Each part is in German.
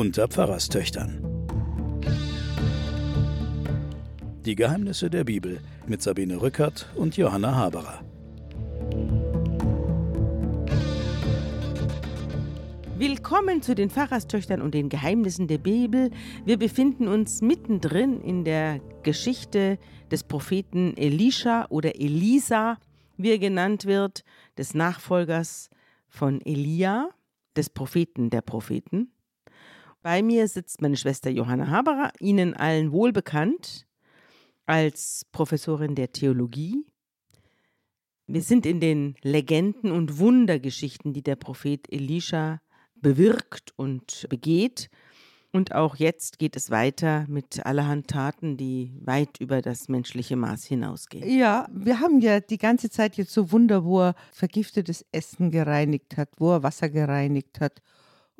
unter Pfarrerstöchtern. Die Geheimnisse der Bibel mit Sabine Rückert und Johanna Haberer. Willkommen zu den Pfarrerstöchtern und den Geheimnissen der Bibel. Wir befinden uns mittendrin in der Geschichte des Propheten Elisha oder Elisa, wie er genannt wird, des Nachfolgers von Elia, des Propheten der Propheten. Bei mir sitzt meine Schwester Johanna Haberer, Ihnen allen wohlbekannt als Professorin der Theologie. Wir sind in den Legenden und Wundergeschichten, die der Prophet Elisha bewirkt und begeht. Und auch jetzt geht es weiter mit allerhand Taten, die weit über das menschliche Maß hinausgehen. Ja, wir haben ja die ganze Zeit jetzt so Wunder, wo er vergiftetes Essen gereinigt hat, wo er Wasser gereinigt hat.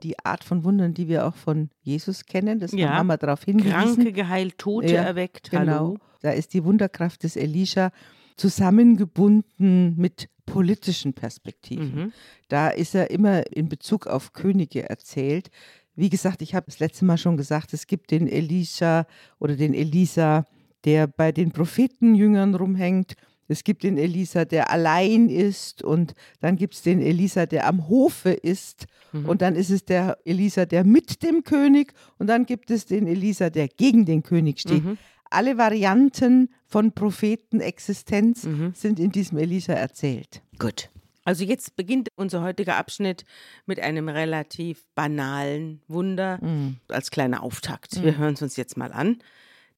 Die Art von Wundern, die wir auch von Jesus kennen, das Ja. haben wir darauf hingewiesen. Kranke geheilt, Tote Ja, erweckt. Genau. Hallo. Da ist die Wunderkraft des Elisha zusammengebunden mit politischen Perspektiven. Mhm. Da ist er immer in Bezug auf Könige erzählt. Wie gesagt, ich habe das letzte Mal schon gesagt, es gibt den Elisha oder den Elisa, der bei den Prophetenjüngern rumhängt. Es gibt den Elisa, der allein ist und dann gibt es den Elisa, der am Hofe ist und dann ist es der Elisa, der mit dem König und dann gibt es den Elisa, der gegen den König steht. Alle Varianten von Prophetenexistenz sind in diesem Elisa erzählt. Gut. Also jetzt beginnt unser heutiger Abschnitt mit einem relativ banalen Wunder als kleiner Auftakt. Wir hören es uns jetzt mal an.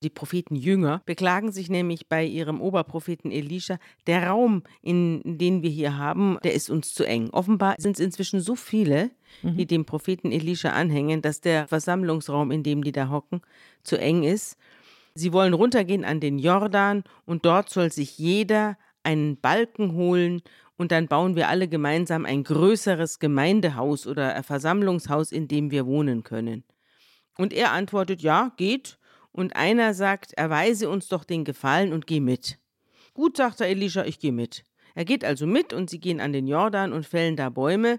Die Propheten Jünger beklagen sich nämlich bei ihrem Oberpropheten Elisha, der Raum, in den wir hier haben, der ist uns zu eng. Offenbar sind es inzwischen so viele, die dem Propheten Elisha anhängen, dass der Versammlungsraum, in dem die da hocken, zu eng ist. Sie wollen runtergehen an den Jordan und dort soll sich jeder einen Balken holen und dann bauen wir alle gemeinsam ein größeres Gemeindehaus oder ein Versammlungshaus, in dem wir wohnen können. Und er antwortet, ja, geht. Und einer sagt, erweise uns doch den Gefallen und geh mit. Gut, sagt der Elisha, ich gehe mit. Er geht also mit und sie gehen an den Jordan und fällen da Bäume.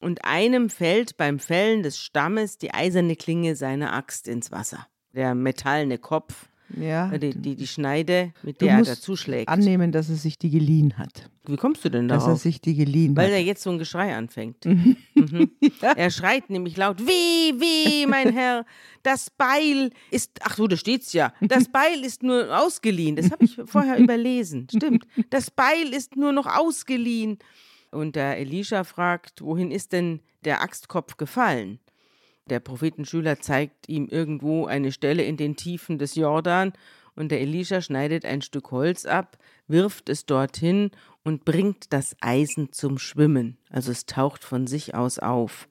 Und einem fällt beim Fällen des Stammes die eiserne Klinge seiner Axt ins Wasser. Der metallene Kopf, Ja, äh, die, die, die Schneide, mit der er dazu schlägt. annehmen, dass er sich die geliehen hat. Wie kommst du denn Dass er darauf? sich die geliehen Weil hat. er jetzt so ein Geschrei anfängt. Mhm. Er schreit nämlich laut, weh, weh, mein Herr, das Beil ist, ach so, da steht's ja, das Beil ist nur ausgeliehen. Das habe ich vorher überlesen. Stimmt. Das Beil ist nur noch ausgeliehen. Und der Elisha fragt, wohin ist denn der Axtkopf gefallen? Der Prophetenschüler zeigt ihm irgendwo eine Stelle in den Tiefen des Jordan und der Elisha schneidet ein Stück Holz ab, wirft es dorthin und bringt das Eisen zum Schwimmen. Also es taucht von sich aus auf.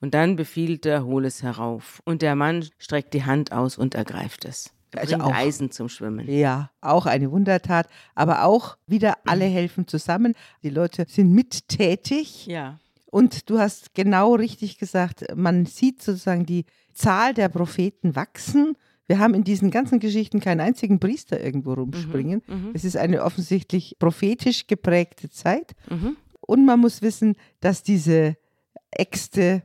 Und dann befiehlt er, hol es herauf. Und der Mann streckt die Hand aus und ergreift es. Er Also bringt auch- Eisen zum Schwimmen. Ja, auch eine Wundertat, aber auch wieder alle helfen zusammen. Die Leute sind mittätig Ja. und du hast genau richtig gesagt, man sieht sozusagen die Zahl der Propheten wachsen. Wir haben in diesen ganzen Geschichten keinen einzigen Priester irgendwo rumspringen. Es ist eine offensichtlich prophetisch geprägte Zeit. Und man muss wissen, dass diese Äxte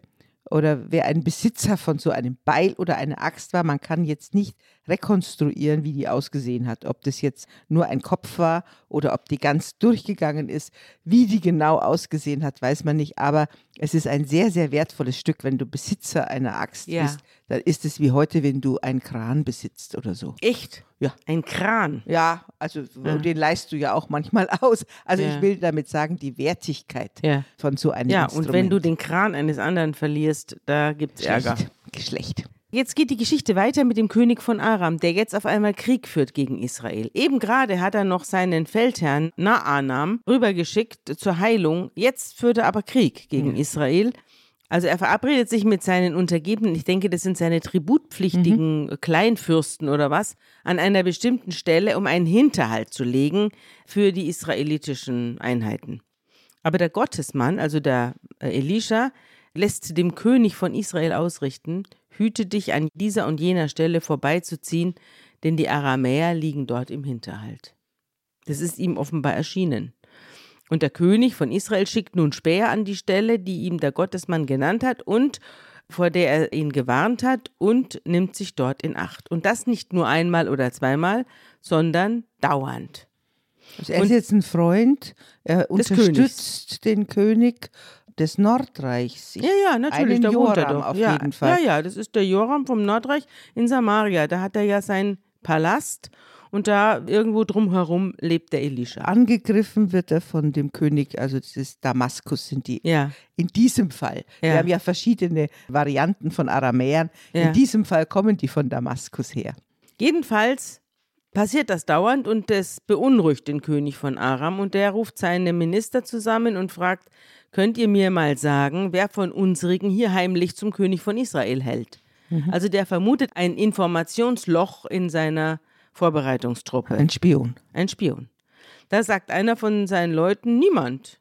oder wer ein Besitzer von so einem Beil oder einer Axt war, man kann jetzt nicht rekonstruieren, wie die ausgesehen hat. Ob das jetzt nur ein Kopf war oder ob die ganz durchgegangen ist. Wie die genau ausgesehen hat, weiß man nicht. Aber es ist ein sehr, sehr wertvolles Stück. Wenn du Besitzer einer Axt Ja. bist, dann ist es wie heute, wenn du einen Kran besitzt oder so. Echt? Ja. Ein Kran. Ja, also den leist du ja auch manchmal aus. Also Ja. ich will damit sagen, die Wertigkeit Ja. von so einem Ja, Instrument. und wenn du den Kran eines anderen verlierst, da gibt's Ärger. Schlecht. Geschlecht. Jetzt geht die Geschichte weiter mit dem König von Aram, der jetzt auf einmal Krieg führt gegen Israel. Eben gerade hat er noch seinen Feldherrn Naanam rübergeschickt zur Heilung. Jetzt führt er aber Krieg gegen Israel. Also er verabredet sich mit seinen Untergebenen, ich denke, das sind seine tributpflichtigen Kleinfürsten oder was, an einer bestimmten Stelle, um einen Hinterhalt zu legen für die israelitischen Einheiten. Aber der Gottesmann, also der äh, Elisha, lässt dem König von Israel ausrichten, hüte dich an dieser und jener Stelle vorbeizuziehen, denn die Aramäer liegen dort im Hinterhalt. Das ist ihm offenbar erschienen. Und der König von Israel schickt nun Späher an die Stelle, die ihm der Gottesmann genannt hat, und vor der er ihn gewarnt hat, und nimmt sich dort in Acht. Und das nicht nur einmal oder zweimal, sondern dauernd. Also er ist jetzt ein Freund, er unterstützt den König des Nordreichs. Ich, ja, ja, natürlich, der er doch. Auf ja, jeden Fall. Ja, ja, das ist der Joram vom Nordreich in Samaria. Da hat er ja seinen Palast und da irgendwo drumherum lebt der Elisha. Angegriffen wird er von dem König, also dieses Damaskus sind die. Ja. In diesem Fall. Ja. Wir haben ja verschiedene Varianten von Aramäern. Ja. In diesem Fall kommen die von Damaskus her. Jedenfalls passiert das dauernd und das beunruhigt den König von Aram und der ruft seine Minister zusammen und fragt, könnt ihr mir mal sagen, wer von unsrigen hier heimlich zum König von Israel hält? Mhm. Also der vermutet ein Informationsloch in seiner Vorbereitungstruppe. Ein Spion. Ein Spion. Da sagt einer von seinen Leuten, niemand,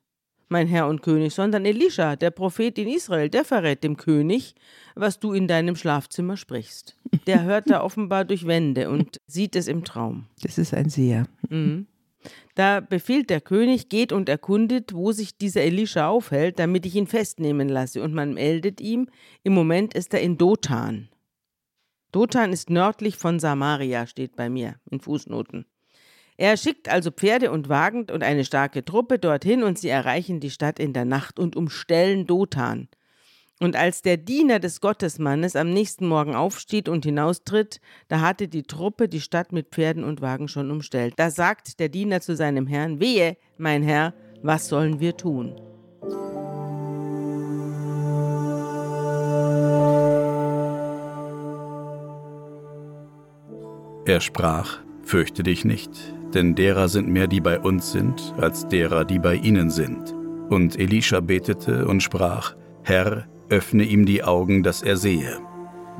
mein Herr und König, sondern Elisha, der Prophet in Israel, der verrät dem König, was du in deinem Schlafzimmer sprichst. Der hört da offenbar durch Wände und sieht es im Traum. Das ist ein Seher. Mhm. Da befiehlt der König, geht und erkundet, wo sich dieser Elisha aufhält, damit ich ihn festnehmen lasse. Und man meldet ihm, im Moment ist er in Dothan. Dothan ist nördlich von Samaria, steht bei mir in Fußnoten. Er schickt also Pferde und Wagen und eine starke Truppe dorthin und sie erreichen die Stadt in der Nacht und umstellen Dothan. Und als der Diener des Gottesmannes am nächsten Morgen aufsteht und hinaustritt, da hatte die Truppe die Stadt mit Pferden und Wagen schon umstellt. Da sagt der Diener zu seinem Herrn, wehe, mein Herr, was sollen wir tun? Er sprach, Fürchte dich nicht, denn derer sind mehr, die bei uns sind, als derer, die bei ihnen sind. Und Elisha betete und sprach, Herr, öffne ihm die Augen, dass er sehe.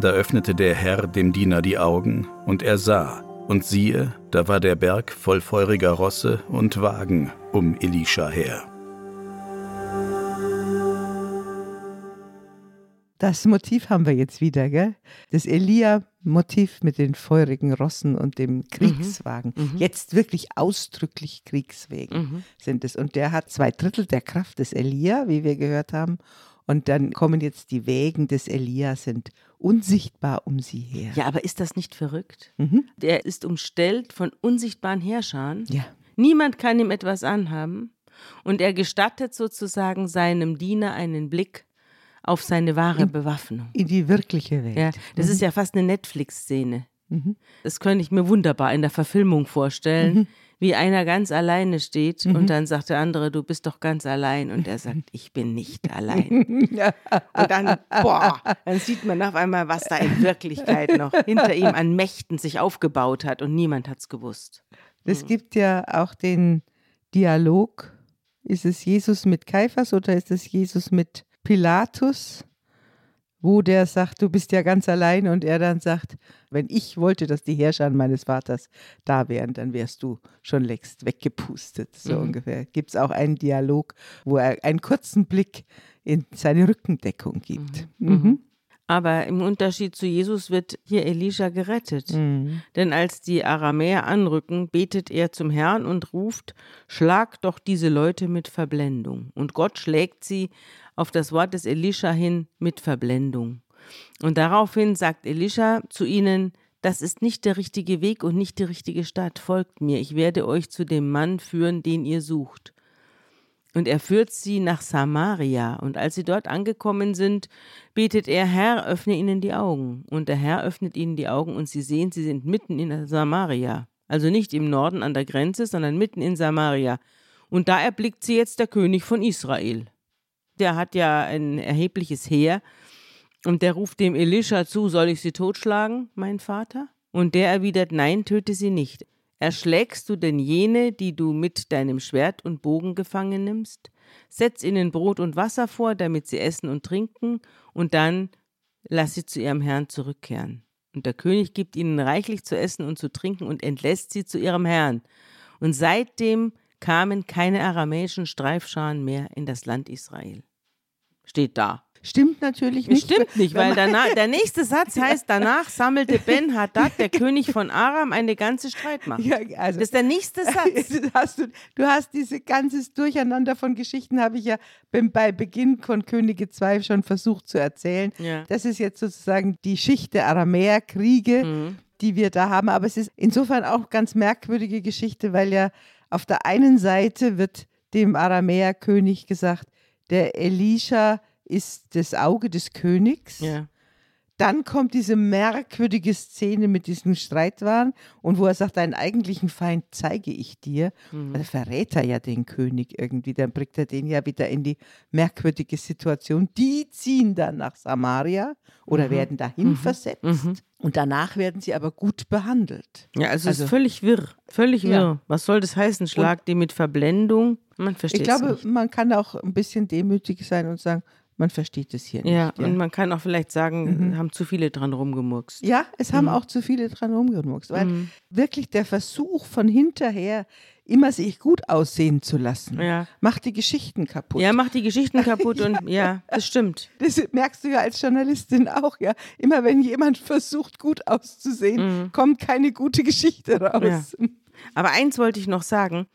Da öffnete der Herr dem Diener die Augen, und er sah, und siehe, da war der Berg voll feuriger Rosse und Wagen um Elisha her. Das Motiv haben wir jetzt wieder, gell? Das Elia-Motiv mit den feurigen Rossen und dem mhm. Kriegswagen. Mhm. Jetzt wirklich ausdrücklich Kriegswegen mhm. sind es. Und der hat zwei Drittel der Kraft des Elia, wie wir gehört haben. Und dann kommen jetzt die Wägen des Elia, sind unsichtbar um sie her. Ja, aber ist das nicht verrückt? Mhm. Der ist umstellt von unsichtbaren Herrschern. Ja. Niemand kann ihm etwas anhaben. Und er gestattet sozusagen seinem Diener einen Blick auf seine wahre in, Bewaffnung. In die wirkliche Welt. Ja, das mhm. ist ja fast eine Netflix-Szene. Mhm. Das könnte ich mir wunderbar in der Verfilmung vorstellen, mhm. Wie einer ganz alleine steht mhm. und dann sagt der andere, du bist doch ganz allein. Und er sagt, ich bin nicht allein. und dann, boah, dann sieht man auf einmal, was da in Wirklichkeit noch hinter ihm an Mächten sich aufgebaut hat und niemand hat es gewusst. Es mhm. gibt ja auch den Dialog. Ist es Jesus mit Kaiphas oder ist es Jesus mit Pilatus, wo der sagt, du bist ja ganz allein und er dann sagt, wenn ich wollte, dass die Herrscher meines Vaters da wären, dann wärst du schon längst weggepustet, so mhm. ungefähr. Gibt es auch einen Dialog, wo er einen kurzen Blick in seine Rückendeckung gibt. Mhm. Mhm. Aber im Unterschied zu Jesus wird hier Elisha gerettet. Mhm. Denn als die Aramäer anrücken, betet er zum Herrn und ruft, Schlag doch diese Leute mit Verblendung. Und Gott schlägt sie auf das Wort des Elisha hin mit Verblendung. Und daraufhin sagt Elisha zu ihnen, das ist nicht der richtige Weg und nicht die richtige Stadt. Folgt mir, ich werde euch zu dem Mann führen, den ihr sucht. Und er führt sie nach Samaria. Und als sie dort angekommen sind, betet er, Herr, öffne ihnen die Augen. Und der Herr öffnet ihnen die Augen und sie sehen, sie sind mitten in Samaria. Also nicht im Norden an der Grenze, sondern mitten in Samaria. Und da erblickt sie jetzt der König von Israel. Der hat ja ein erhebliches Heer. Und der ruft dem Elisha zu, soll ich sie totschlagen, mein Vater? Und der erwidert, nein, töte sie nicht. Erschlägst du denn jene, die du mit deinem Schwert und Bogen gefangen nimmst? Setz ihnen Brot und Wasser vor, damit sie essen und trinken, und dann lass sie zu ihrem Herrn zurückkehren. Und der König gibt ihnen reichlich zu essen und zu trinken und entlässt sie zu ihrem Herrn. Und seitdem kamen keine aramäischen Streifscharen mehr in das Land Israel. Steht da. Stimmt natürlich nicht. Stimmt nicht, weil danach, der nächste Satz heißt, danach sammelte Ben Haddad, der König von Aram, eine ganze Streitmacht. Ja, also, das ist der nächste Satz. Hast du, du hast diese ganzes Durcheinander von Geschichten, habe ich ja bei Beginn von Könige 2 schon versucht zu erzählen. Ja. Das ist jetzt sozusagen die Schicht der Aramäerkriege, mhm. die wir da haben. Aber es ist insofern auch ganz merkwürdige Geschichte, weil ja auf der einen Seite wird dem Aramäerkönig gesagt, der Elisha ist das Auge des Königs. Ja. Dann kommt diese merkwürdige Szene mit diesem Streitwahn und wo er sagt, deinen eigentlichen Feind zeige ich dir. Mhm. Da verrät er ja den König irgendwie. Dann bringt er den ja wieder in die merkwürdige Situation. Die ziehen dann nach Samaria oder mhm. werden dahin mhm. versetzt. Mhm. Und danach werden sie aber gut behandelt. Ja, also, also ist völlig wirr. Völlig wirr. Ja. Was soll das heißen? Schlag die mit Verblendung? Man versteht Ich glaube, nicht. man kann auch ein bisschen demütig sein und sagen, man versteht es hier ja, nicht. Ja, und man kann auch vielleicht sagen, mhm. haben zu viele dran rumgemurkst. Ja, es haben mhm. auch zu viele dran rumgemurkst, weil mhm. wirklich der Versuch von hinterher immer sich gut aussehen zu lassen, ja. macht die Geschichten kaputt. Ja, macht die Geschichten kaputt und ja, das stimmt. Das merkst du ja als Journalistin auch, ja. Immer wenn jemand versucht, gut auszusehen, mhm. kommt keine gute Geschichte raus. Ja. Aber eins wollte ich noch sagen.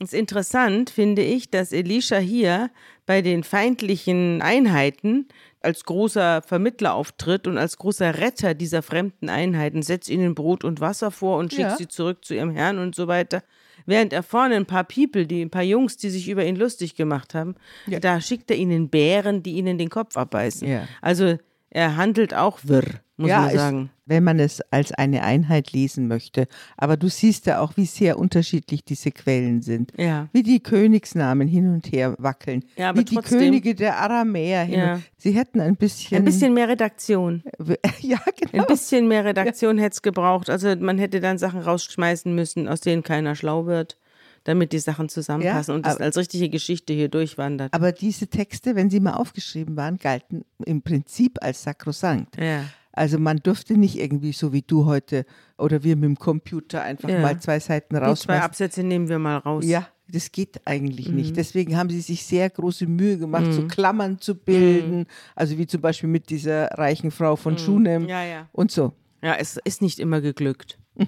Es ist interessant, finde ich, dass Elisha hier bei den feindlichen Einheiten als großer Vermittler auftritt und als großer Retter dieser fremden Einheiten, setzt ihnen Brot und Wasser vor und schickt ja. sie zurück zu ihrem Herrn und so weiter. Während er vorne ein paar People, die, ein paar Jungs, die sich über ihn lustig gemacht haben, ja. da schickt er ihnen Bären, die ihnen den Kopf abbeißen. Ja. Also er handelt auch wirr, muss ja, man sagen. Ist, wenn man es als eine Einheit lesen möchte. Aber du siehst ja auch, wie sehr unterschiedlich diese Quellen sind. Ja. Wie die Königsnamen hin und her wackeln. Ja, wie trotzdem, die Könige der Aramäer hin. Ja. Sie hätten ein bisschen. Ein bisschen mehr Redaktion. ja, genau. Ein bisschen mehr Redaktion ja. hätte es gebraucht. Also man hätte dann Sachen rausschmeißen müssen, aus denen keiner schlau wird damit die Sachen zusammenpassen ja, und das als richtige Geschichte hier durchwandert. Aber diese Texte, wenn sie mal aufgeschrieben waren, galten im Prinzip als sakrosankt. Ja. Also man durfte nicht irgendwie so wie du heute oder wir mit dem Computer einfach ja. mal zwei Seiten raus. Die zwei Absätze nehmen wir mal raus. Ja, das geht eigentlich mhm. nicht. Deswegen haben sie sich sehr große Mühe gemacht, mhm. so Klammern zu bilden. Mhm. Also wie zum Beispiel mit dieser reichen Frau von mhm. Schunem ja, ja. und so. Ja, es ist nicht immer geglückt.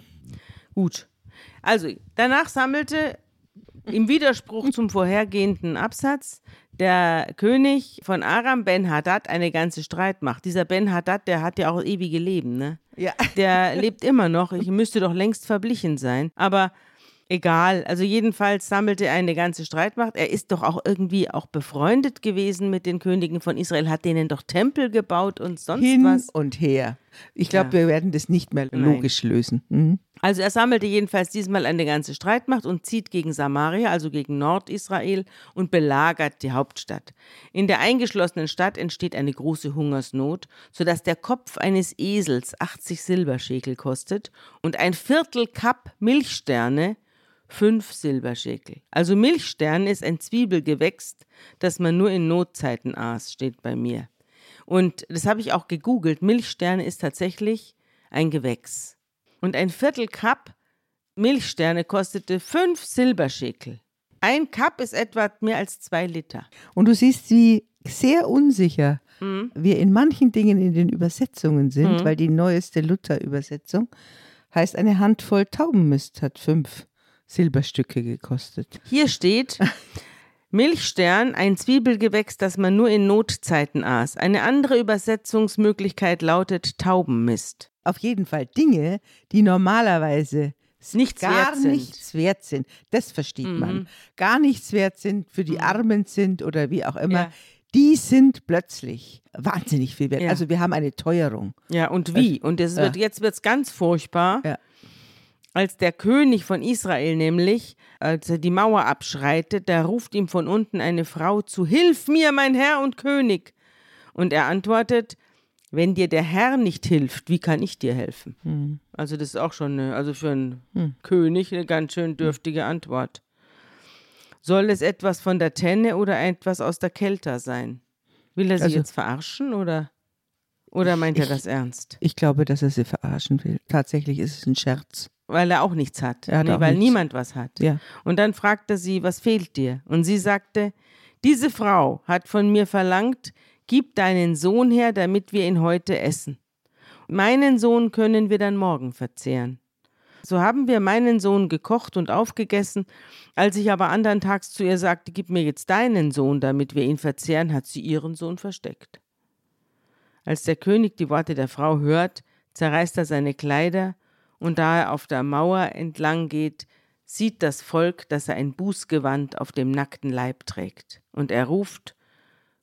Gut. Also danach sammelte im Widerspruch zum vorhergehenden Absatz der König von Aram, Ben Haddad, eine ganze Streitmacht. Dieser Ben Haddad, der hat ja auch ewige Leben, ne? Ja. Der lebt immer noch. Ich müsste doch längst verblichen sein. Aber egal. Also jedenfalls sammelte er eine ganze Streitmacht. Er ist doch auch irgendwie auch befreundet gewesen mit den Königen von Israel, hat denen doch Tempel gebaut und sonst Hin was. und her. Ich glaube, ja. wir werden das nicht mehr logisch Nein. lösen. Mhm. Also er sammelte jedenfalls diesmal eine ganze Streitmacht und zieht gegen Samaria, also gegen Nordisrael, und belagert die Hauptstadt. In der eingeschlossenen Stadt entsteht eine große Hungersnot, sodass der Kopf eines Esels 80 Silberschekel kostet und ein Viertel Kapp Milchsterne fünf Silberschekel. Also Milchstern ist ein Zwiebelgewächs, das man nur in Notzeiten aß, steht bei mir. Und das habe ich auch gegoogelt. Milchsterne ist tatsächlich ein Gewächs. Und ein Viertel Cup Milchsterne kostete fünf Silberschekel. Ein Cup ist etwa mehr als zwei Liter. Und du siehst, wie sehr unsicher mhm. wir in manchen Dingen in den Übersetzungen sind, mhm. weil die neueste Luther-Übersetzung heißt, eine Handvoll Taubenmist hat fünf Silberstücke gekostet. Hier steht, Milchstern, ein Zwiebelgewächs, das man nur in Notzeiten aß. Eine andere Übersetzungsmöglichkeit lautet Taubenmist. Auf jeden Fall Dinge, die normalerweise nichts gar wert sind. nichts wert sind. Das versteht mhm. man. Gar nichts wert sind, für die mhm. Armen sind oder wie auch immer. Ja. Die sind plötzlich wahnsinnig viel wert. Ja. Also wir haben eine Teuerung. Ja, und wie? Und das wird, jetzt wird es ganz furchtbar. Ja als der König von Israel nämlich, als er die Mauer abschreitet, da ruft ihm von unten eine Frau zu, Hilf mir, mein Herr und König. Und er antwortet, wenn dir der Herr nicht hilft, wie kann ich dir helfen? Hm. Also das ist auch schon, eine, also für einen hm. König eine ganz schön dürftige Antwort. Soll es etwas von der Tenne oder etwas aus der Kelter sein? Will er sie also, jetzt verarschen oder, oder meint ich, er das ernst? Ich glaube, dass er sie verarschen will. Tatsächlich ist es ein Scherz. Weil er auch nichts hat. Nee, auch weil nichts. niemand was hat. Ja. Und dann fragte sie, was fehlt dir? Und sie sagte, diese Frau hat von mir verlangt, Gib deinen Sohn her, damit wir ihn heute essen. Meinen Sohn können wir dann morgen verzehren. So haben wir meinen Sohn gekocht und aufgegessen. Als ich aber andern Tags zu ihr sagte, gib mir jetzt deinen Sohn, damit wir ihn verzehren, hat sie ihren Sohn versteckt. Als der König die Worte der Frau hört, zerreißt er seine Kleider, und da er auf der Mauer entlang geht, sieht das Volk, dass er ein Bußgewand auf dem nackten Leib trägt. Und er ruft,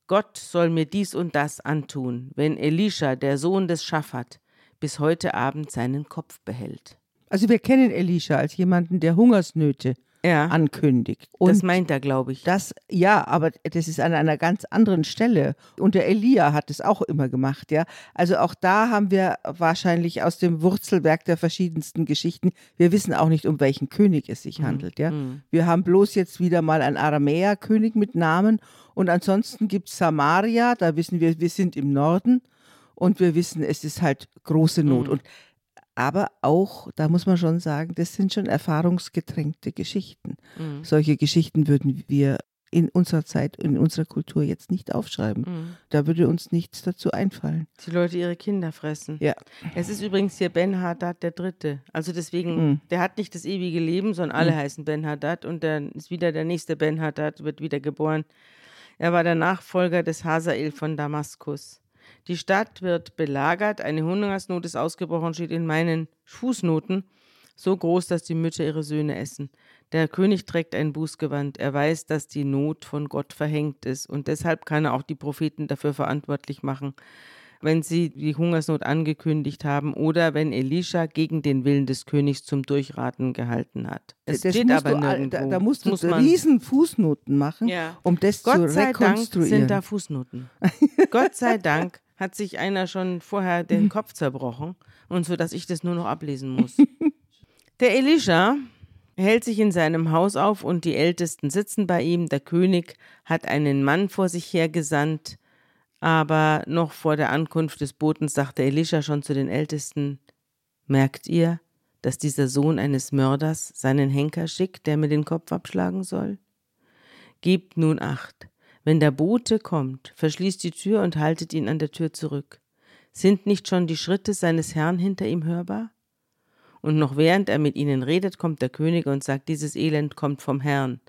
Gott soll mir dies und das antun, wenn Elisha, der Sohn des Schaffat, bis heute Abend seinen Kopf behält. Also wir kennen Elisha als jemanden, der Hungersnöte ja. ankündigt. Und das meint er, glaube ich. Das, ja, aber das ist an einer ganz anderen Stelle. Und der Elia hat es auch immer gemacht, ja. Also auch da haben wir wahrscheinlich aus dem Wurzelwerk der verschiedensten Geschichten, wir wissen auch nicht, um welchen König es sich mhm. handelt, ja. Mhm. Wir haben bloß jetzt wieder mal einen Aramäer-König mit Namen und ansonsten gibt es Samaria, da wissen wir, wir sind im Norden und wir wissen, es ist halt große Not. Mhm. Und aber auch, da muss man schon sagen, das sind schon erfahrungsgetränkte Geschichten. Mhm. Solche Geschichten würden wir in unserer Zeit, in unserer Kultur jetzt nicht aufschreiben. Mhm. Da würde uns nichts dazu einfallen. Die Leute ihre Kinder fressen. Ja. Es ist übrigens hier Ben Haddad der Dritte. Also deswegen, mhm. der hat nicht das ewige Leben, sondern alle mhm. heißen Ben Haddad und dann ist wieder der nächste Ben Haddad, wird wieder geboren. Er war der Nachfolger des Hazael von Damaskus. Die Stadt wird belagert, eine Hungersnot ist ausgebrochen, steht in meinen Fußnoten, so groß, dass die Mütter ihre Söhne essen. Der König trägt ein Bußgewand. Er weiß, dass die Not von Gott verhängt ist und deshalb kann er auch die Propheten dafür verantwortlich machen, wenn sie die Hungersnot angekündigt haben oder wenn Elisha gegen den Willen des Königs zum Durchraten gehalten hat. Es das steht aber du, nirgendwo. Da, da musst du muss riesen Fußnoten machen, ja. um das Gott zu rekonstruieren. Gott sei Dank sind da Fußnoten. Gott sei Dank hat sich einer schon vorher den Kopf zerbrochen und so, dass ich das nur noch ablesen muss. Der Elisha hält sich in seinem Haus auf und die Ältesten sitzen bei ihm. Der König hat einen Mann vor sich hergesandt, aber noch vor der Ankunft des Boten sagte Elisha schon zu den Ältesten: Merkt ihr, dass dieser Sohn eines Mörders seinen Henker schickt, der mir den Kopf abschlagen soll? Gebt nun acht, wenn der Bote kommt, verschließt die Tür und haltet ihn an der Tür zurück. Sind nicht schon die Schritte seines Herrn hinter ihm hörbar? Und noch während er mit ihnen redet, kommt der König und sagt, dieses Elend kommt vom Herrn.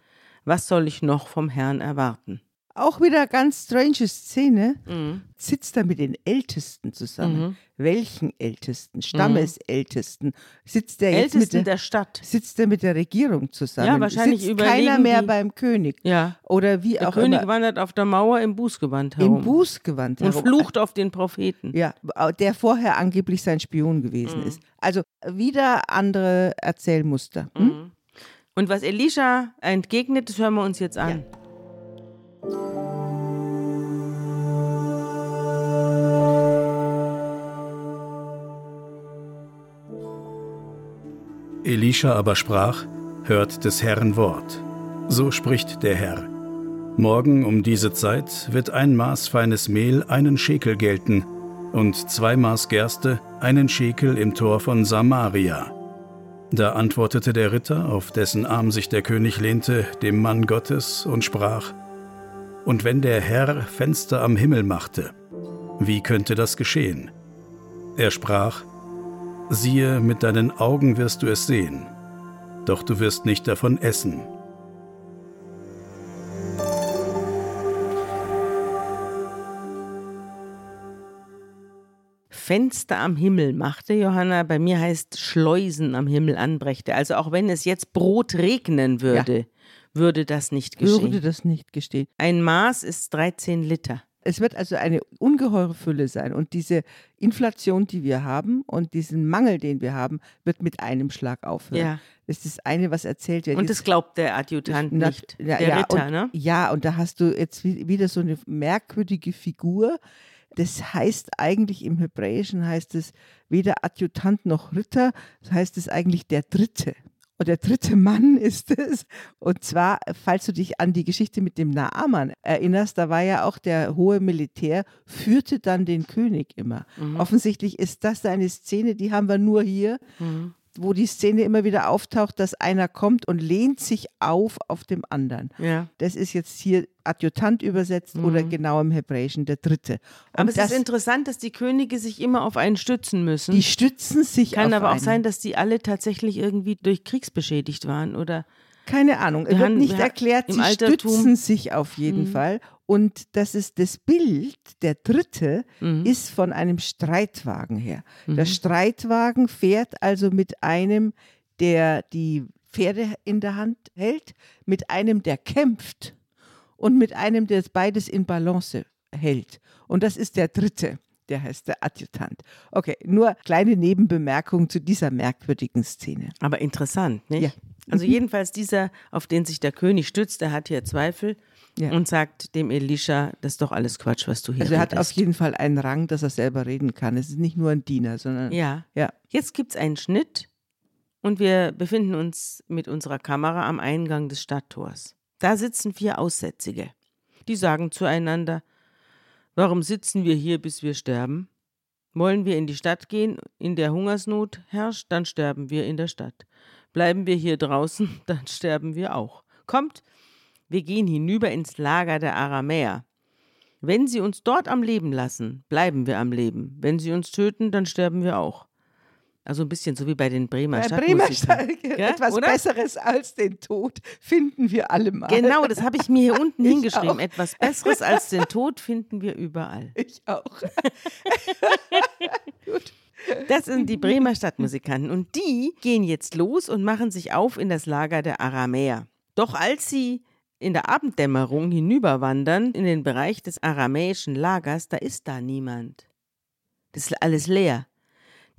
Was soll ich noch vom Herrn erwarten? Auch wieder ganz strange Szene. Mhm. Sitzt er mit den Ältesten zusammen. Mhm. Welchen Ältesten? Stammesältesten. Sitzt er jetzt Ältesten mit der, der, Stadt? Sitzt er mit der Regierung zusammen? Ja, wahrscheinlich sitzt keiner mehr die, beim König. Ja. Oder wie der auch König immer. wandert auf der Mauer im Bußgewand herum. Im Bußgewand herum. Und flucht auf den Propheten. Ja, der vorher angeblich sein Spion gewesen mhm. ist. Also wieder andere Erzählmuster. Hm? Mhm. Und was Elisha entgegnet, das hören wir uns jetzt an. Ja. Elisha aber sprach, Hört des Herrn Wort. So spricht der Herr. Morgen um diese Zeit wird ein Maß feines Mehl einen Schekel gelten und zwei Maß Gerste einen Schekel im Tor von Samaria. Da antwortete der Ritter, auf dessen Arm sich der König lehnte, dem Mann Gottes und sprach, Und wenn der Herr Fenster am Himmel machte, wie könnte das geschehen? Er sprach, Siehe, mit deinen Augen wirst du es sehen, doch du wirst nicht davon essen. Fenster am Himmel machte, Johanna, bei mir heißt Schleusen am Himmel anbrächte. Also auch wenn es jetzt Brot regnen würde, ja. Würde das nicht geschehen. Würde das nicht geschehen. Ein Maß ist 13 Liter. Es wird also eine ungeheure Fülle sein. Und diese Inflation, die wir haben und diesen Mangel, den wir haben, wird mit einem Schlag aufhören. Ja. Das ist das eine, was erzählt wird. Und das glaubt der Adjutant das, nicht, ja, der ja, Ritter, und, ne? Ja, und da hast du jetzt wieder so eine merkwürdige Figur. Das heißt eigentlich im Hebräischen heißt es weder Adjutant noch Ritter, das heißt es eigentlich der Dritte. Und der dritte Mann ist es. Und zwar, falls du dich an die Geschichte mit dem Naaman erinnerst, da war ja auch der hohe Militär, führte dann den König immer. Mhm. Offensichtlich ist das eine Szene, die haben wir nur hier. Mhm. Wo die Szene immer wieder auftaucht, dass einer kommt und lehnt sich auf auf dem anderen. Ja. Das ist jetzt hier Adjutant übersetzt mhm. oder genau im Hebräischen der Dritte. Und aber es ist interessant, dass die Könige sich immer auf einen stützen müssen. Die stützen sich Kann auf aber auch einen. sein, dass die alle tatsächlich irgendwie durch Kriegs beschädigt waren oder Keine Ahnung, es Wir wird nicht erklärt, sie Altertum- stützen sich auf jeden Mhm. Fall. Und das ist das Bild, der dritte, Mhm. ist von einem Streitwagen her. Der Streitwagen fährt also mit einem, der die Pferde in der Hand hält, mit einem, der kämpft und mit einem, der es beides in Balance hält. Und das ist der dritte. Der heißt der Adjutant. Okay, nur kleine Nebenbemerkung zu dieser merkwürdigen Szene. Aber interessant, nicht? Ja. Also jedenfalls dieser, auf den sich der König stützt, der hat hier Zweifel Ja. und sagt dem Elisha, das ist doch alles Quatsch, was du hier Also er hat auf redest. jeden Fall einen Rang, dass er selber reden kann. Es ist nicht nur ein Diener, sondern Ja. ja. Jetzt gibt es einen Schnitt und wir befinden uns mit unserer Kamera am Eingang des Stadttors. Da sitzen vier Aussätzige. Die sagen zueinander, warum sitzen wir hier, bis wir sterben? Wollen wir in die Stadt gehen, in der Hungersnot herrscht, dann sterben wir in der Stadt. Bleiben wir hier draußen, dann sterben wir auch. Kommt, wir gehen hinüber ins Lager der Aramäer. Wenn sie uns dort am Leben lassen, bleiben wir am Leben. Wenn sie uns töten, dann sterben wir auch. Also ein bisschen so wie bei den Bremer Bei Bremer Stadtmusikern. Stadt, Gell? etwas Oder? Besseres als den Tod finden wir alle mal. Genau, das habe ich mir hier unten hingeschrieben. auch. Etwas Besseres als den Tod finden wir überall. Ich auch. Das sind die Bremer Stadtmusikanten und die gehen jetzt los und machen sich auf in das Lager der Aramäer. Doch als sie in der Abenddämmerung hinüberwandern in den Bereich des aramäischen Lagers, da ist da niemand. Das ist alles leer.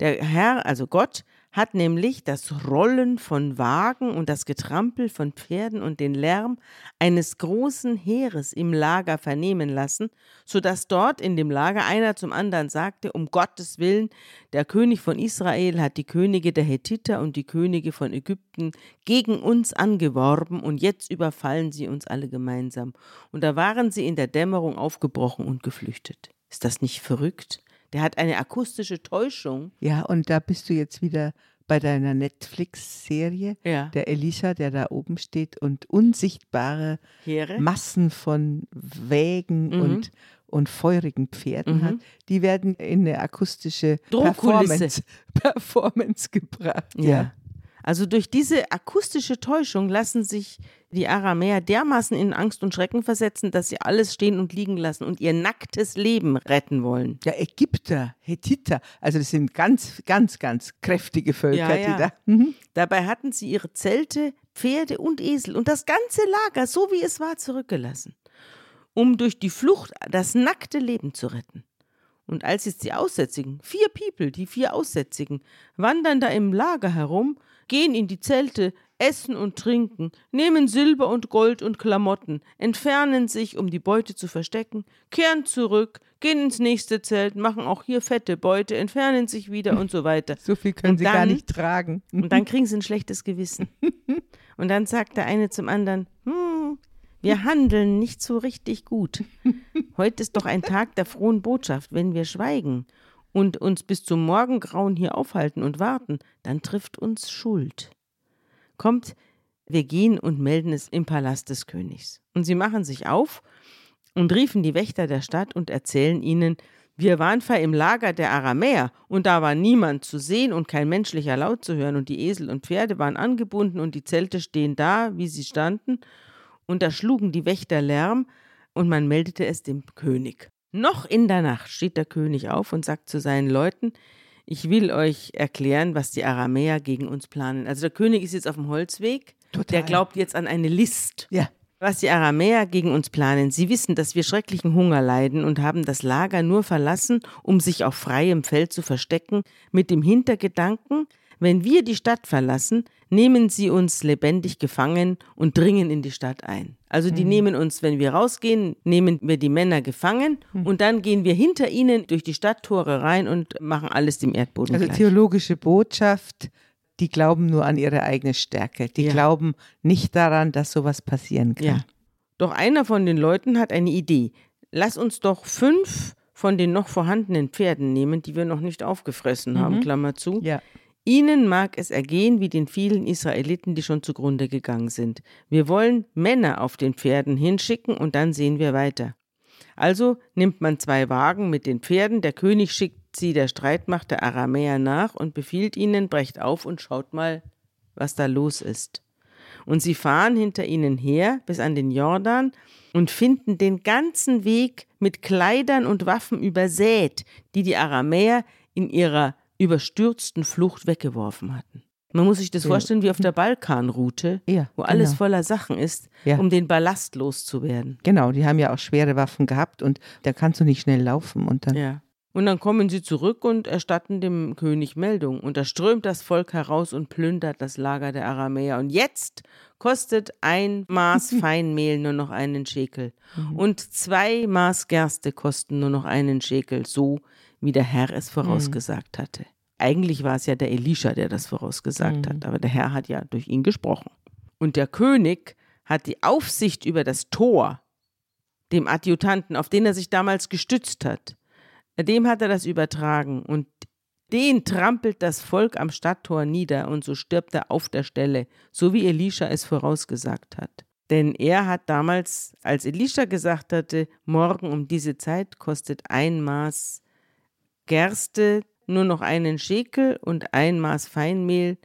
Der Herr, also Gott, hat nämlich das Rollen von Wagen und das Getrampel von Pferden und den Lärm eines großen Heeres im Lager vernehmen lassen, so dass dort in dem Lager einer zum anderen sagte, um Gottes Willen, der König von Israel hat die Könige der Hethiter und die Könige von Ägypten gegen uns angeworben und jetzt überfallen sie uns alle gemeinsam. Und da waren sie in der Dämmerung aufgebrochen und geflüchtet. Ist das nicht verrückt? Der hat eine akustische Täuschung. Ja, und da bist du jetzt wieder bei deiner Netflix-Serie. Ja. Der Elisha, der da oben steht und unsichtbare Heere. Massen von Wägen Mhm. und, und feurigen Pferden Mhm. hat, die werden in eine akustische. Performance, Performance gebracht. Ja. Also durch diese akustische Täuschung lassen sich die Aramäer dermaßen in Angst und Schrecken versetzen, dass sie alles stehen und liegen lassen und ihr nacktes Leben retten wollen. Ja, Ägypter, Hethiter, also das sind ganz, ganz, ganz kräftige Völker, Ja, ja. die da. Mhm. Dabei hatten sie ihre Zelte, Pferde und Esel und das ganze Lager, so wie es war, zurückgelassen, um durch die Flucht das nackte Leben zu retten. Und als jetzt die Aussätzigen, vier People, die vier Aussätzigen, wandern da im Lager herum, gehen in die Zelte, essen und trinken, nehmen Silber und Gold und Klamotten, entfernen sich, um die Beute zu verstecken, kehren zurück, gehen ins nächste Zelt, machen auch hier fette Beute, entfernen sich wieder und so weiter. So viel können Und sie gar dann- nicht tragen. Und dann kriegen sie ein schlechtes Gewissen. Und dann sagt der eine zum anderen, hm, wir handeln nicht so richtig gut. Heute ist doch ein Tag der frohen Botschaft. Wenn wir schweigen und uns bis zum Morgengrauen hier aufhalten und warten, dann trifft uns Schuld. Kommt, wir gehen und melden es im Palast des Königs. Und sie machen sich auf und riefen die Wächter der Stadt und erzählen ihnen, wir waren vor im Lager der Aramäer und da war niemand zu sehen und kein menschlicher Laut zu hören und die Esel und Pferde waren angebunden und die Zelte stehen da, wie sie standen und da schlugen die Wächter Lärm und man meldete es dem König. Noch in der Nacht steht der König auf und sagt zu seinen Leuten, ich will euch erklären, was die Aramäer gegen uns planen. Also der König ist jetzt auf dem Holzweg, Total. der glaubt jetzt an eine List Ja, was die Aramäer gegen uns planen. Sie wissen, dass wir schrecklichen Hunger leiden und haben das Lager nur verlassen, um sich auf freiem Feld zu verstecken, mit dem Hintergedanken, wenn wir die Stadt verlassen, nehmen sie uns lebendig gefangen und dringen in die Stadt ein. Also die nehmen uns, wenn wir rausgehen, nehmen wir die Männer gefangen und dann gehen wir hinter ihnen durch die Stadttore rein und machen alles dem Erdboden also gleich. theologische Botschaft, die glauben nur an ihre eigene Stärke. Die Ja. glauben nicht daran, dass sowas passieren kann. Ja. Doch einer von den Leuten hat eine Idee. Lass uns doch fünf von den noch vorhandenen Pferden nehmen, die wir noch nicht aufgefressen haben, Klammer zu. Ja. Ihnen mag es ergehen wie den vielen Israeliten, die schon zugrunde gegangen sind. Wir wollen Männer auf den Pferden hinschicken und dann sehen wir weiter. Also nimmt man zwei Wagen mit den Pferden, der König schickt sie der Streitmacht der Aramäer nach und befiehlt ihnen, brecht auf und schaut mal, was da los ist. Und sie fahren hinter ihnen her bis an den Jordan und finden den ganzen Weg mit Kleidern und Waffen übersät, die die Aramäer in ihrer überstürzten Flucht weggeworfen hatten. Man muss sich das vorstellen wie auf der Balkanroute, ja, wo alles genau. voller Sachen ist, ja. um den Ballast loszuwerden. Genau, die haben ja auch schwere Waffen gehabt und da kannst du nicht schnell laufen. Und dann ja. Und dann kommen sie zurück und erstatten dem König Meldung. Und da strömt das Volk heraus und plündert das Lager der Aramäer. Und jetzt kostet ein Maß Feinmehl nur noch einen Schekel. Mhm. Und zwei Maß Gerste kosten nur noch einen Schekel, so wie der Herr es vorausgesagt hatte. Eigentlich war es ja der Elisha, der das vorausgesagt mhm. hat, aber der Herr hat ja durch ihn gesprochen. Und der König hat die Aufsicht über das Tor dem Adjutanten, auf den er sich damals gestützt hat, dem hat er das übertragen und den trampelt das Volk am Stadttor nieder und so stirbt er auf der Stelle, so wie Elisha es vorausgesagt hat. Denn er hat damals, als Elisha gesagt hatte, morgen um diese Zeit kostet ein Maß Gerste nur noch einen Schekel und ein Maß Feinmehl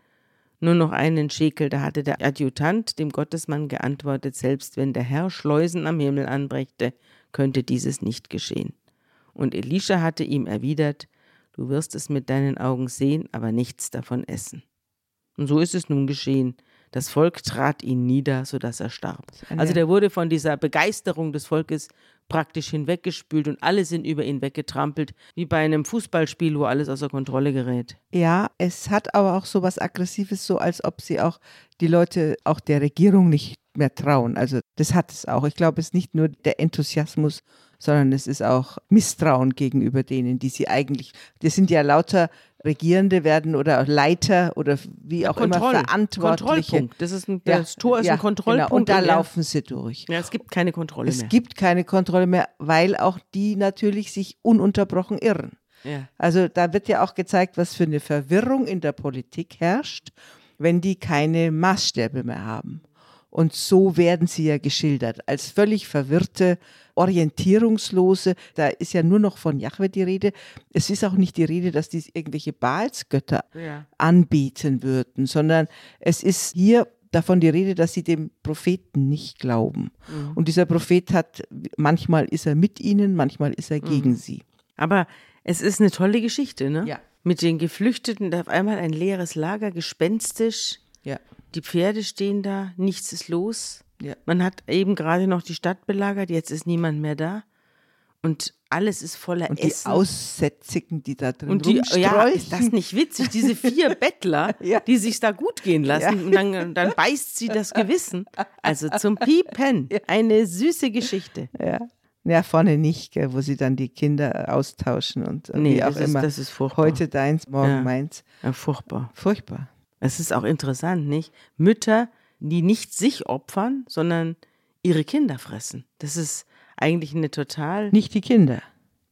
nur noch einen Schekel. Da hatte der Adjutant dem Gottesmann geantwortet, selbst wenn der Herr Schleusen am Himmel anbrächte, könnte dieses nicht geschehen. Und Elisha hatte ihm erwidert, Du wirst es mit deinen Augen sehen, aber nichts davon essen. Und so ist es nun geschehen. Das Volk trat ihn nieder, sodass er starb. Also der wurde von dieser Begeisterung des Volkes praktisch hinweggespült und alle sind über ihn weggetrampelt, wie bei einem Fußballspiel, wo alles außer Kontrolle gerät. Ja, es hat aber auch so was Aggressives, so als ob sie auch die Leute, auch der Regierung nicht mehr trauen. Also das hat es auch. Ich glaube, es ist nicht nur der Enthusiasmus, sondern es ist auch Misstrauen gegenüber denen, die sie eigentlich, das sind ja lauter Regierende werden oder Leiter oder wie auch Kontroll, immer Verantwortliche. Kontrollpunkt. Das, ist ein, das ja, Tor ist ja, ein Kontrollpunkt. Genau. Und da laufen sie durch. Ja, es gibt keine Kontrolle es mehr. Es gibt keine Kontrolle mehr, weil auch die natürlich sich ununterbrochen irren. Ja. Also da wird ja auch gezeigt, was für eine Verwirrung in der Politik herrscht, wenn die keine Maßstäbe mehr haben. Und so werden sie ja geschildert, als völlig verwirrte, orientierungslose. Da ist ja nur noch von Jahwe die Rede. Es ist auch nicht die Rede, dass die irgendwelche Baalsgötter ja. anbieten würden, sondern es ist hier davon die Rede, dass sie dem Propheten nicht glauben. Mhm. Und dieser Prophet hat, manchmal ist er mit ihnen, manchmal ist er gegen mhm. sie. Aber es ist eine tolle Geschichte, ne? Ja. Mit den Geflüchteten, auf einmal ein leeres Lager, gespenstisch. Ja. Die Pferde stehen da, nichts ist los. Ja. Man hat eben gerade noch die Stadt belagert, jetzt ist niemand mehr da. Und alles ist voller und Essen. Die Aussätzigen, die da drin und die, Ja, ist das nicht witzig? Diese vier Bettler, ja. die sich da gut gehen lassen ja. und dann, dann, beißt sie das Gewissen. Also zum Piepen. Eine süße Geschichte. Ja. Ja, vorne nicht, gell, wo sie dann die Kinder austauschen und nee, wie auch das immer. Ist, das ist furchtbar. Heute deins, morgen ja. meins. Ja, furchtbar. Furchtbar. Es ist auch interessant, nicht? Mütter, die nicht sich opfern, sondern ihre Kinder fressen. Das ist eigentlich eine total. Nicht die Kinder,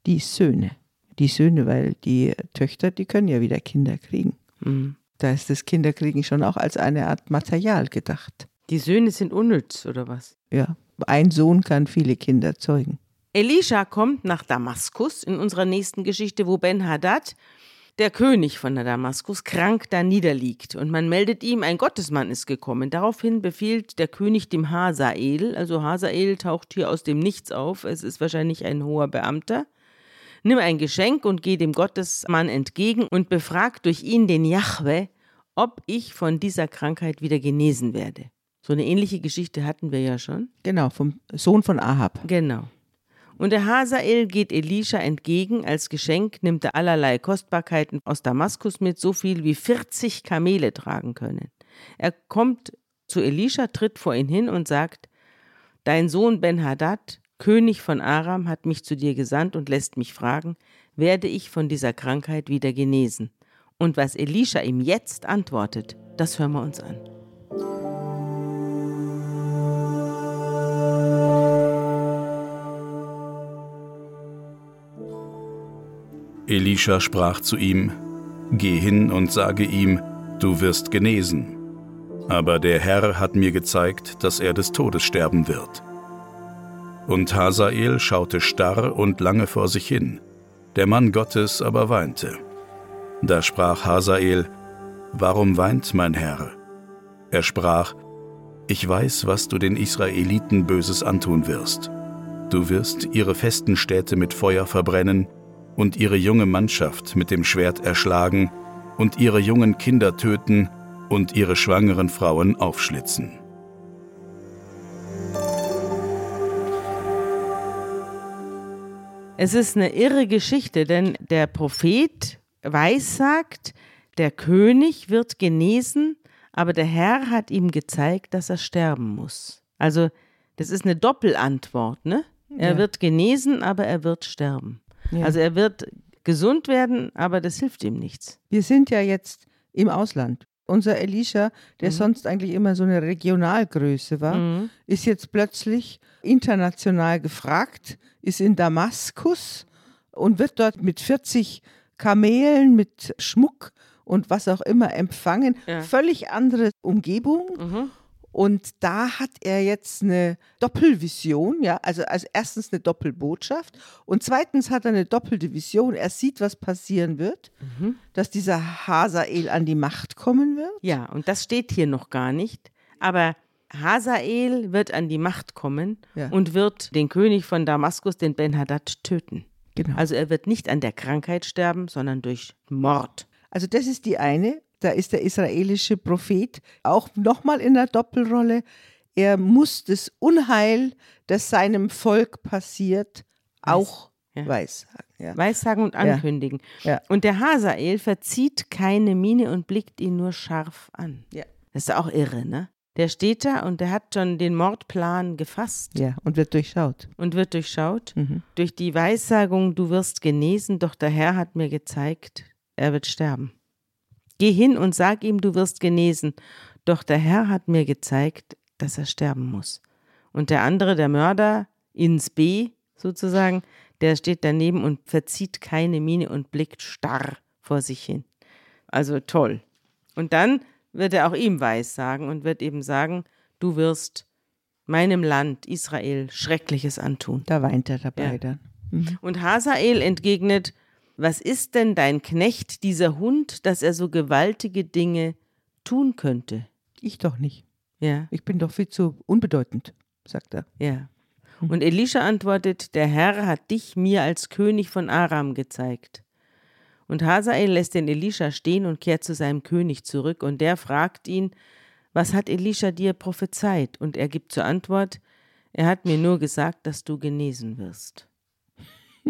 die Söhne. Die Söhne, weil die Töchter, die können ja wieder Kinder kriegen. Mhm. Da ist das Kinderkriegen schon auch als eine Art Material gedacht. Die Söhne sind unnütz, oder was? Ja, ein Sohn kann viele Kinder zeugen. Elisha kommt nach Damaskus in unserer nächsten Geschichte, wo Ben Hadad der König von Damaskus krank da niederliegt und man meldet ihm, ein Gottesmann ist gekommen. Daraufhin befiehlt der König dem Hasael, also Hasael taucht hier aus dem Nichts auf, es ist wahrscheinlich ein hoher Beamter, nimm ein Geschenk und geh dem Gottesmann entgegen und befrag durch ihn den Jahwe, ob ich von dieser Krankheit wieder genesen werde. So eine ähnliche Geschichte hatten wir ja schon. Genau, vom Sohn von Ahab. Genau. Und der Hazael geht Elisha entgegen. Als Geschenk nimmt er allerlei Kostbarkeiten aus Damaskus mit, so viel wie 40 Kamele tragen können. Er kommt zu Elisha, tritt vor ihn hin und sagt: Dein Sohn Ben-Hadad, König von Aram, hat mich zu dir gesandt und lässt mich fragen: Werde ich von dieser Krankheit wieder genesen? Und was Elisha ihm jetzt antwortet, das hören wir uns an. Elisha sprach zu ihm, Geh hin und sage ihm, du wirst genesen. Aber der Herr hat mir gezeigt, dass er des Todes sterben wird. Und Hazael schaute starr und lange vor sich hin. Der Mann Gottes aber weinte. Da sprach Hazael, Warum weint mein Herr? Er sprach, Ich weiß, was du den Israeliten Böses antun wirst. Du wirst ihre festen Städte mit Feuer verbrennen und ihre junge Mannschaft mit dem Schwert erschlagen und ihre jungen Kinder töten und ihre schwangeren Frauen aufschlitzen. Es ist eine irre Geschichte, denn der Prophet weissagt, der König wird genesen, aber der Herr hat ihm gezeigt, dass er sterben muss. Also, das ist eine Doppelantwort, ne? Er ja. wird genesen, aber er wird sterben. Ja. Also er wird gesund werden, aber das hilft ihm nichts. Wir sind ja jetzt im Ausland. Unser Elisha, der mhm. sonst eigentlich immer so eine Regionalgröße war, mhm. ist jetzt plötzlich international gefragt ist in Damaskus und wird dort mit 40 Kamelen, mit Schmuck und was auch immer empfangen. Ja. Völlig andere Umgebung. Mhm. Und da hat er jetzt eine Doppelvision, ja, also als erstens eine Doppelbotschaft und zweitens hat er eine doppelte Vision. Er sieht, was passieren wird, mhm. dass dieser Hasael an die Macht kommen wird. Ja, und das steht hier noch gar nicht. Aber Hazael wird an die Macht kommen ja. und wird den König von Damaskus, den Ben-Hadad, töten. Genau. Also er wird nicht an der Krankheit sterben, sondern durch Mord. Also das ist die eine. Da ist der israelische Prophet auch nochmal in der Doppelrolle. Er muss das Unheil, das seinem Volk passiert, auch ja. weissagen. Ja. Weissagen und ankündigen. Ja. Und der Hazael verzieht keine Miene und blickt ihn nur scharf an. Das ist auch irre, ne? Der steht da und der hat schon den Mordplan gefasst. Ja, und wird durchschaut. Und wird durchschaut. Mhm. Durch die Weissagung, du wirst genesen, doch der Herr hat mir gezeigt, er wird sterben. Geh hin und sag ihm, du wirst genesen, doch der Herr hat mir gezeigt, dass er sterben muss. Und der andere, der Mörder, ins B sozusagen, der steht daneben und verzieht keine Miene und blickt starr vor sich hin. Also toll. Und dann wird er auch ihm weissagen und wird eben sagen, du wirst meinem Land Israel Schreckliches antun. Da weint er dabei ja. dann. Mhm. Und Hasael entgegnet, was ist denn dein Knecht, dieser Hund, dass er so gewaltige Dinge tun könnte? Ich doch nicht. Ja. Ich bin doch viel zu unbedeutend, sagt er. Ja. Mhm. Und Elisha antwortet, der Herr hat dich mir als König von Aram gezeigt. Und Hazael lässt den Elisha stehen und kehrt zu seinem König zurück, und der fragt ihn, was hat Elisha dir prophezeit? Und er gibt zur Antwort, er hat mir nur gesagt, dass du genesen wirst.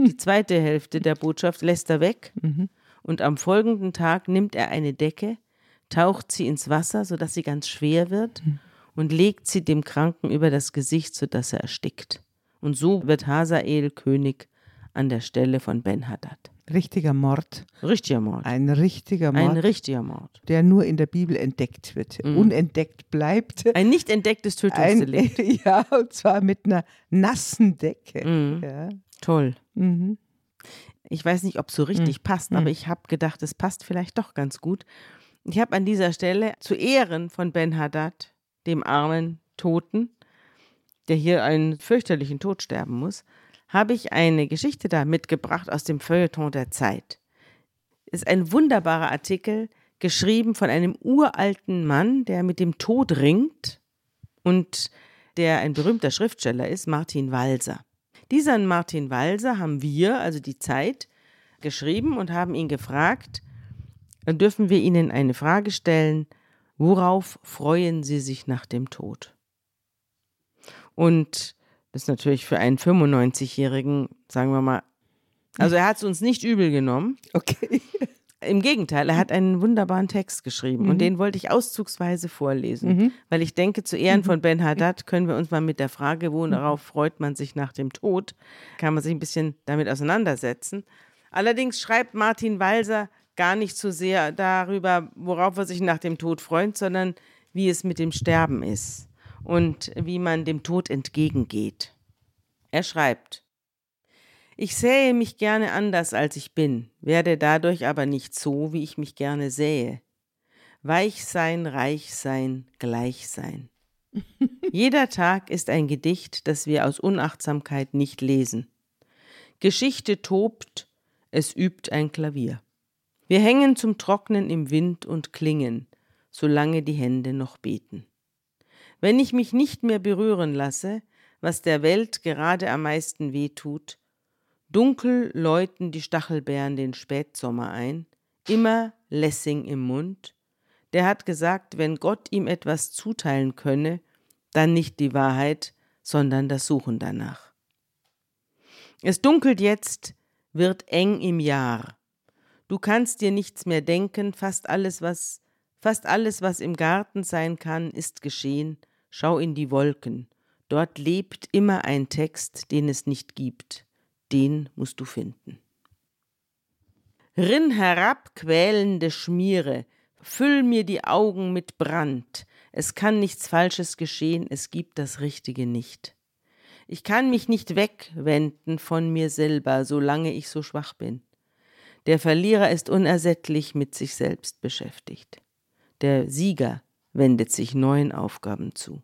Die zweite Hälfte der Botschaft lässt er weg, mhm. und am folgenden Tag nimmt er eine Decke, taucht sie ins Wasser, sodass sie ganz schwer wird, mhm. und legt sie dem Kranken über das Gesicht, sodass er erstickt. Und so wird Hazael König an der Stelle von Ben-Hadad. Richtiger Mord. Richtiger Mord. Ein richtiger Mord. Ein richtiger Mord. Der nur in der Bibel entdeckt wird. Mhm. Unentdeckt bleibt. Ein nicht entdecktes Tötungsdelikt. Ein, ja, und zwar mit einer nassen Decke. Mhm. Ja. Toll. Mhm. Ich weiß nicht, ob es so richtig mhm. passt, aber mhm. ich habe gedacht, es passt vielleicht doch ganz gut. Ich habe an dieser Stelle zu Ehren von Ben Haddad, dem armen Toten, der hier einen fürchterlichen Tod sterben muss, habe ich eine Geschichte da mitgebracht aus dem Feuilleton der Zeit. Ist ein wunderbarer Artikel, geschrieben von einem uralten Mann, der mit dem Tod ringt und der ein berühmter Schriftsteller ist, Martin Walser. Dieser Martin Walser haben wir, also die Zeit, geschrieben und haben ihn gefragt, dürfen wir Ihnen eine Frage stellen, worauf freuen Sie sich nach dem Tod? Und das ist natürlich für einen 95-Jährigen, sagen wir mal, also er hat es uns nicht übel genommen. Okay. Im Gegenteil, er hat einen wunderbaren Text geschrieben mhm. und den wollte ich auszugsweise vorlesen, mhm. weil ich denke, zu Ehren von Ben Haddad können wir uns mal mit der Frage, worauf mhm. freut man sich nach dem Tod, kann man sich ein bisschen damit auseinandersetzen. Allerdings schreibt Martin Walser gar nicht so sehr darüber, worauf er sich nach dem Tod freut, sondern wie es mit dem Sterben ist und wie man dem Tod entgegengeht. Er schreibt, Ich sähe mich gerne anders, als ich bin, werde dadurch aber nicht so, wie ich mich gerne sähe. Weich sein, reich sein, gleich sein. Jeder Tag ist ein Gedicht, das wir aus Unachtsamkeit nicht lesen. Geschichte tobt, es übt ein Klavier. Wir hängen zum Trocknen im Wind und klingen, solange die Hände noch beten. Wenn ich mich nicht mehr berühren lasse, was der Welt gerade am meisten weh tut, Dunkel läuten die Stachelbeeren den Spätsommer ein, immer Lessing im Mund. Der hat gesagt, wenn Gott ihm etwas zuteilen könne, dann nicht die Wahrheit, sondern das Suchen danach. Es dunkelt jetzt, wird eng im Jahr. Du kannst dir nichts mehr denken, fast alles, was, fast alles, was im Garten sein kann, ist geschehen. Schau in die Wolken. Dort lebt immer ein Text, den es nicht gibt den musst du finden. Rinn herab, quälende Schmiere, füll mir die Augen mit Brand. Es kann nichts Falsches geschehen, es gibt das Richtige nicht. Ich kann mich nicht wegwenden von mir selber, solange ich so schwach bin. Der Verlierer ist unersättlich mit sich selbst beschäftigt. Der Sieger wendet sich neuen Aufgaben zu.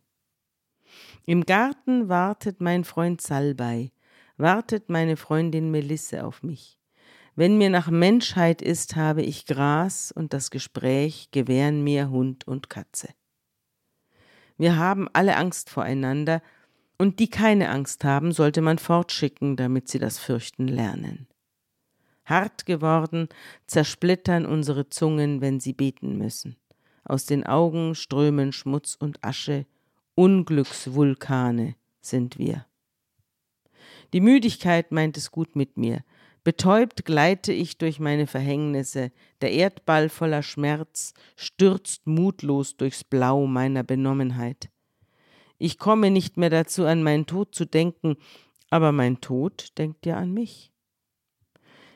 Im Garten wartet mein Freund Salbei, wartet meine Freundin Melisse auf mich. Wenn mir nach Menschheit ist, habe ich Gras und das Gespräch gewähren mir Hund und Katze. Wir haben alle Angst voreinander, und die keine Angst haben, sollte man fortschicken, damit sie das Fürchten lernen. Hart geworden, zersplittern unsere Zungen, wenn sie beten müssen. Aus den Augen strömen Schmutz und Asche, Unglücksvulkane sind wir. Die Müdigkeit meint es gut mit mir. Betäubt gleite ich durch meine Verhängnisse, der Erdball voller Schmerz stürzt mutlos durchs Blau meiner Benommenheit. Ich komme nicht mehr dazu, an meinen Tod zu denken, aber mein Tod denkt ja an mich.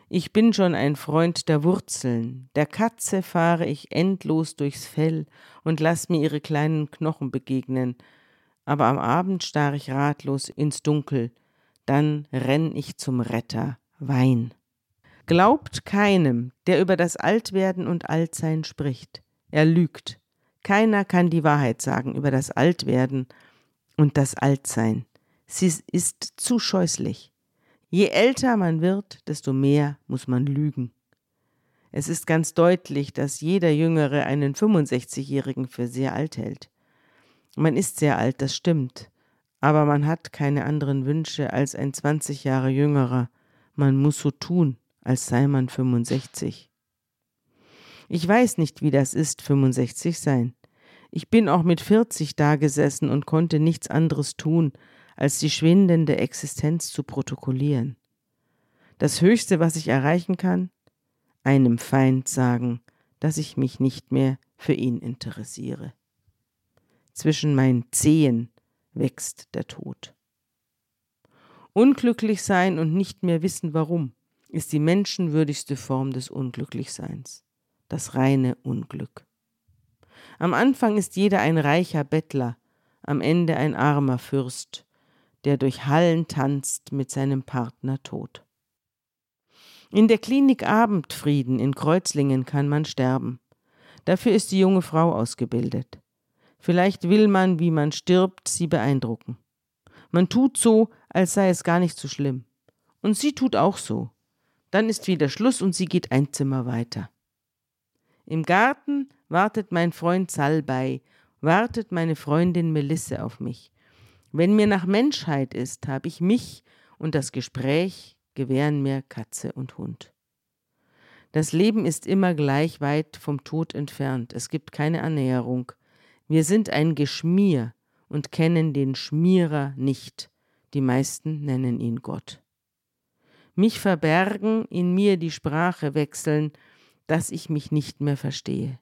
Ich bin schon ein Freund der Wurzeln, der Katze fahre ich endlos durchs Fell und lass mir ihre kleinen Knochen begegnen, aber am Abend starr ich ratlos ins Dunkel, dann renn ich zum Retter, Wein. Glaubt keinem, der über das Altwerden und Altsein spricht. Er lügt. Keiner kann die Wahrheit sagen über das Altwerden und das Altsein. Sie ist zu scheußlich. Je älter man wird, desto mehr muss man lügen. Es ist ganz deutlich, dass jeder Jüngere einen 65-Jährigen für sehr alt hält. Man ist sehr alt, das stimmt, aber man hat keine anderen Wünsche als ein 20 Jahre jüngerer. Man muss so tun, als sei man 65. Ich weiß nicht, wie das ist, 65 sein. Ich bin auch mit 40 dagesessen und konnte nichts anderes tun, als die schwindende Existenz zu protokollieren. Das Höchste, was ich erreichen kann, einem Feind sagen, dass ich mich nicht mehr für ihn interessiere. Zwischen meinen Zehen wächst der Tod. Unglücklich sein und nicht mehr wissen warum ist die menschenwürdigste Form des Unglücklichseins, das reine Unglück. Am Anfang ist jeder ein reicher Bettler, am Ende ein armer Fürst, der durch Hallen tanzt mit seinem Partner Tod. In der Klinik Abendfrieden in Kreuzlingen kann man sterben. Dafür ist die junge Frau ausgebildet. Vielleicht will man, wie man stirbt, sie beeindrucken. Man tut so, als sei es gar nicht so schlimm. Und sie tut auch so. Dann ist wieder Schluss und sie geht ein Zimmer weiter. Im Garten wartet mein Freund Salbei, wartet meine Freundin Melisse auf mich. Wenn mir nach Menschheit ist, habe ich mich und das Gespräch gewähren mir Katze und Hund. Das Leben ist immer gleich weit vom Tod entfernt, es gibt keine Annäherung, wir sind ein Geschmier und kennen den Schmierer nicht. Die meisten nennen ihn Gott. Mich verbergen, in mir die Sprache wechseln, dass ich mich nicht mehr verstehe.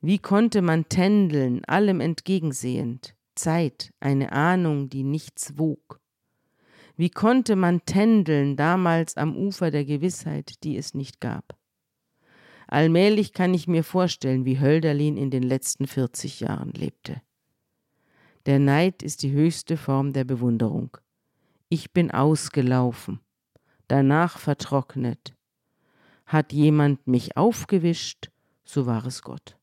Wie konnte man tändeln, allem entgegensehend, Zeit, eine Ahnung, die nichts wog? Wie konnte man tändeln damals am Ufer der Gewissheit, die es nicht gab? Allmählich kann ich mir vorstellen, wie Hölderlin in den letzten 40 Jahren lebte. Der Neid ist die höchste Form der Bewunderung. Ich bin ausgelaufen. danach vertrocknet. Hat jemand mich aufgewischt, so war es Gott.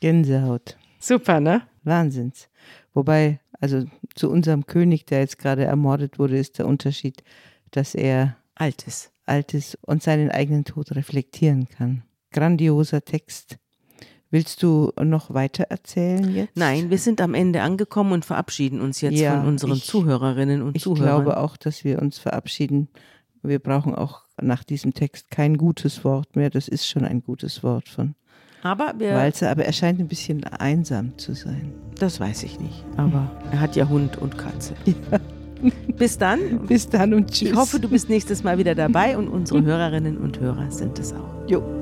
Gänsehaut. Super, ne? Wahnsinns. Wobei, also zu unserem König, der jetzt gerade ermordet wurde, ist der Unterschied, dass er alt ist. Alt ist und seinen eigenen Tod reflektieren kann. Grandioser Text. Willst du noch weiter erzählen jetzt? Nein, wir sind am Ende angekommen und verabschieden uns jetzt ja, von unseren ich, Zuhörerinnen und ich Zuhörern. Ich glaube auch, dass wir uns verabschieden. Wir brauchen auch nach diesem Text kein gutes Wort mehr. Das ist schon ein gutes Wort von aber. Walzer, aber er scheint ein bisschen einsam zu sein. Das weiß ich nicht. Aber er hat ja Hund und Katze. Ja. Bis dann. Bis dann und tschüss. Ich hoffe, du bist nächstes Mal wieder dabei und unsere Hörerinnen und Hörer sind es auch. Jo.